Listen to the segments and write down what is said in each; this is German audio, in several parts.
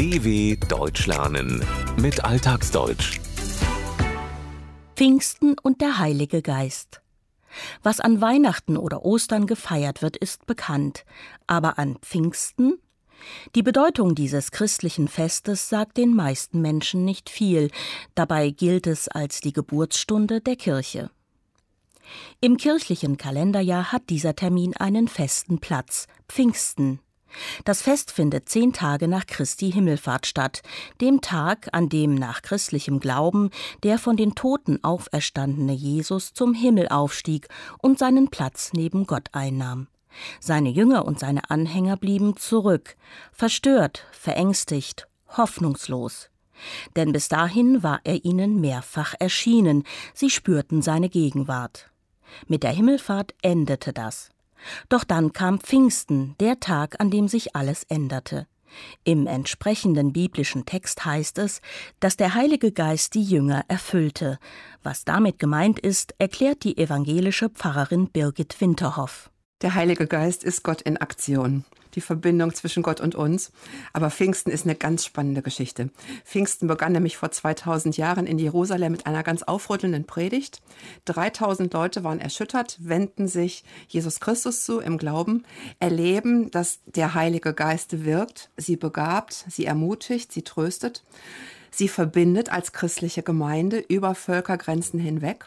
DW Deutsch lernen mit Alltagsdeutsch. Pfingsten und der Heilige Geist. Was an Weihnachten oder Ostern gefeiert wird, ist bekannt. Aber an Pfingsten? Die Bedeutung dieses christlichen Festes sagt den meisten Menschen nicht viel. Dabei gilt es als die Geburtsstunde der Kirche. Im kirchlichen Kalenderjahr hat dieser Termin einen festen Platz, Pfingsten. Das Fest findet zehn Tage nach Christi Himmelfahrt statt, dem Tag, an dem nach christlichem Glauben der von den Toten auferstandene Jesus zum Himmel aufstieg und seinen Platz neben Gott einnahm. Seine Jünger und seine Anhänger blieben zurück, verstört, verängstigt, hoffnungslos. Denn bis dahin war er ihnen mehrfach erschienen, sie spürten seine Gegenwart. Mit der Himmelfahrt endete das. Doch dann kam Pfingsten, der Tag, an dem sich alles änderte. Im entsprechenden biblischen Text heißt es, dass der Heilige Geist die Jünger erfüllte. Was damit gemeint ist, erklärt die evangelische Pfarrerin Birgit Winterhoff. Der Heilige Geist ist Gott in Aktion, die Verbindung zwischen Gott und uns. Aber Pfingsten ist eine ganz spannende Geschichte. Pfingsten begann nämlich vor 2000 Jahren in Jerusalem mit einer ganz aufrüttelnden Predigt. 3000 Leute waren erschüttert, wenden sich Jesus Christus zu im Glauben, erleben, dass der Heilige Geist wirkt, sie begabt, sie ermutigt, sie tröstet. Sie verbindet als christliche Gemeinde über Völkergrenzen hinweg.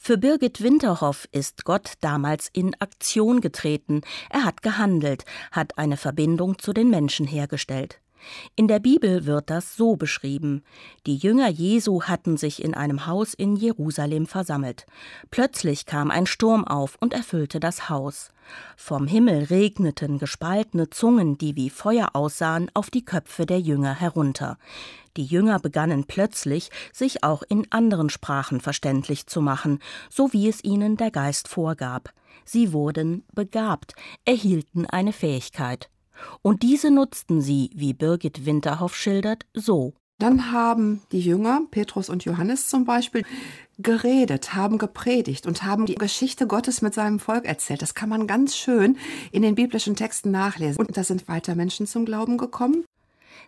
Für Birgit Winterhoff ist Gott damals in Aktion getreten. Er hat gehandelt, hat eine Verbindung zu den Menschen hergestellt. In der Bibel wird das so beschrieben. Die Jünger Jesu hatten sich in einem Haus in Jerusalem versammelt. Plötzlich kam ein Sturm auf und erfüllte das Haus. Vom Himmel regneten gespaltene Zungen, die wie Feuer aussahen, auf die Köpfe der Jünger herunter. Die Jünger begannen plötzlich, sich auch in anderen Sprachen verständlich zu machen, so wie es ihnen der Geist vorgab. Sie wurden begabt, erhielten eine Fähigkeit. Und diese nutzten sie, wie Birgit Winterhoff schildert, so. Dann haben die Jünger, Petrus und Johannes zum Beispiel, geredet, haben gepredigt und haben die Geschichte Gottes mit seinem Volk erzählt. Das kann man ganz schön in den biblischen Texten nachlesen. Und da sind weiter Menschen zum Glauben gekommen.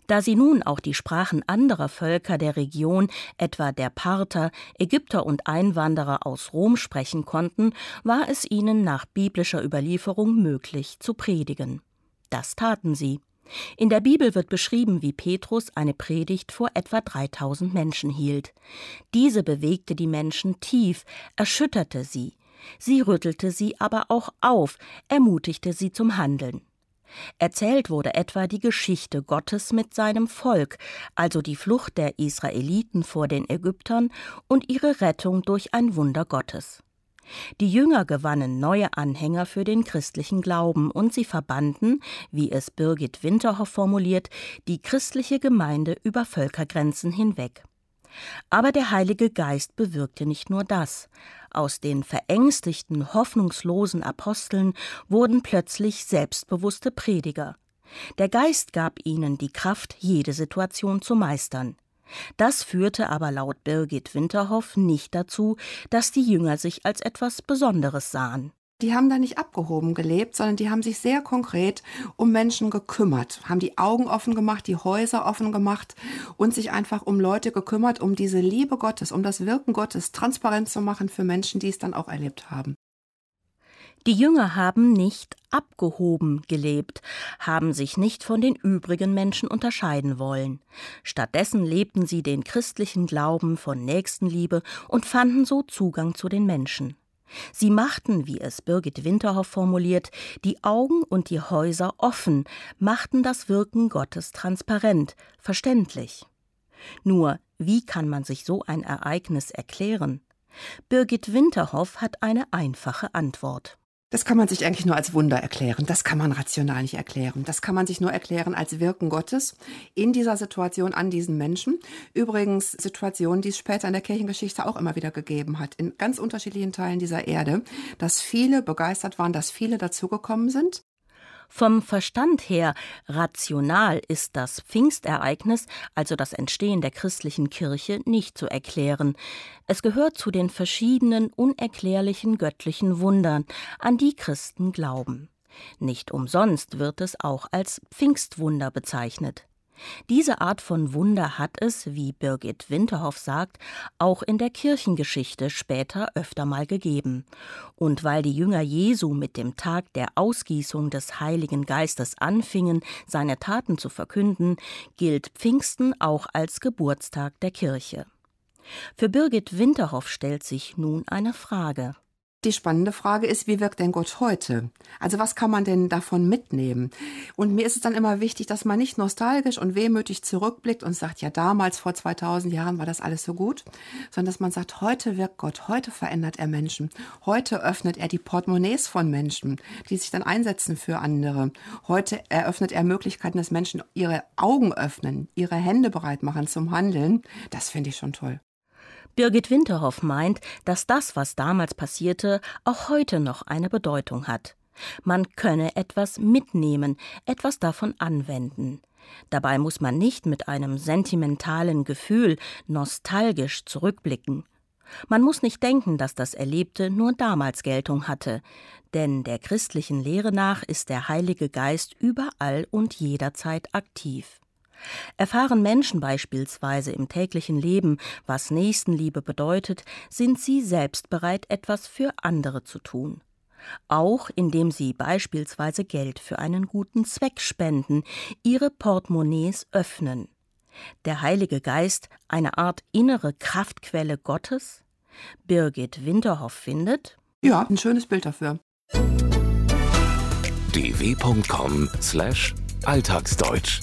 Da sie nun auch die Sprachen anderer Völker der Region, etwa der Parther, Ägypter und Einwanderer aus Rom sprechen konnten, war es ihnen nach biblischer Überlieferung möglich zu predigen. Das taten sie. In der Bibel wird beschrieben, wie Petrus eine Predigt vor etwa 3000 Menschen hielt. Diese bewegte die Menschen tief, erschütterte sie. Sie rüttelte sie aber auch auf, ermutigte sie zum Handeln. Erzählt wurde etwa die Geschichte Gottes mit seinem Volk, also die Flucht der Israeliten vor den Ägyptern und ihre Rettung durch ein Wunder Gottes. Die Jünger gewannen neue Anhänger für den christlichen Glauben und sie verbanden, wie es Birgit Winterhoff formuliert, die christliche Gemeinde über Völkergrenzen hinweg. Aber der Heilige Geist bewirkte nicht nur das. Aus den verängstigten, hoffnungslosen Aposteln wurden plötzlich selbstbewusste Prediger. Der Geist gab ihnen die Kraft, jede Situation zu meistern. Das führte aber laut Birgit Winterhoff nicht dazu, dass die Jünger sich als etwas Besonderes sahen. Die haben da nicht abgehoben gelebt, sondern die haben sich sehr konkret um Menschen gekümmert, haben die Augen offen gemacht, die Häuser offen gemacht und sich einfach um Leute gekümmert, um diese Liebe Gottes, um das Wirken Gottes transparent zu machen für Menschen, die es dann auch erlebt haben. Die Jünger haben nicht abgehoben gelebt, haben sich nicht von den übrigen Menschen unterscheiden wollen. Stattdessen lebten sie den christlichen Glauben von Nächstenliebe und fanden so Zugang zu den Menschen. Sie machten, wie es Birgit Winterhoff formuliert, die Augen und die Häuser offen, machten das Wirken Gottes transparent, verständlich. Nur, wie kann man sich so ein Ereignis erklären? Birgit Winterhoff hat eine einfache Antwort. Das kann man sich eigentlich nur als Wunder erklären. Das kann man rational nicht erklären. Das kann man sich nur erklären als Wirken Gottes in dieser Situation an diesen Menschen. Übrigens Situationen, die es später in der Kirchengeschichte auch immer wieder gegeben hat, in ganz unterschiedlichen Teilen dieser Erde, dass viele begeistert waren, dass viele dazugekommen sind. Vom Verstand her rational ist das Pfingstereignis, also das Entstehen der christlichen Kirche, nicht zu erklären. Es gehört zu den verschiedenen unerklärlichen göttlichen Wundern, an die Christen glauben. Nicht umsonst wird es auch als Pfingstwunder bezeichnet. Diese Art von Wunder hat es, wie Birgit Winterhoff sagt, auch in der Kirchengeschichte später öfter mal gegeben. Und weil die Jünger Jesu mit dem Tag der Ausgießung des Heiligen Geistes anfingen, seine Taten zu verkünden, gilt Pfingsten auch als Geburtstag der Kirche. Für Birgit Winterhoff stellt sich nun eine Frage. Die spannende Frage ist, wie wirkt denn Gott heute? Also was kann man denn davon mitnehmen? Und mir ist es dann immer wichtig, dass man nicht nostalgisch und wehmütig zurückblickt und sagt, ja damals vor 2000 Jahren war das alles so gut, sondern dass man sagt, heute wirkt Gott, heute verändert er Menschen, heute öffnet er die Portemonnaies von Menschen, die sich dann einsetzen für andere. Heute eröffnet er Möglichkeiten, dass Menschen ihre Augen öffnen, ihre Hände bereit machen zum Handeln. Das finde ich schon toll. Birgit Winterhoff meint, dass das, was damals passierte, auch heute noch eine Bedeutung hat. Man könne etwas mitnehmen, etwas davon anwenden. Dabei muss man nicht mit einem sentimentalen Gefühl nostalgisch zurückblicken. Man muss nicht denken, dass das Erlebte nur damals Geltung hatte, denn der christlichen Lehre nach ist der Heilige Geist überall und jederzeit aktiv. Erfahren Menschen beispielsweise im täglichen Leben, was Nächstenliebe bedeutet, sind sie selbst bereit, etwas für andere zu tun. Auch indem sie beispielsweise Geld für einen guten Zweck spenden, ihre Portemonnaies öffnen. Der Heilige Geist eine Art innere Kraftquelle Gottes? Birgit Winterhoff findet. Ja, ein schönes Bild dafür. dw.com/alltagsdeutsch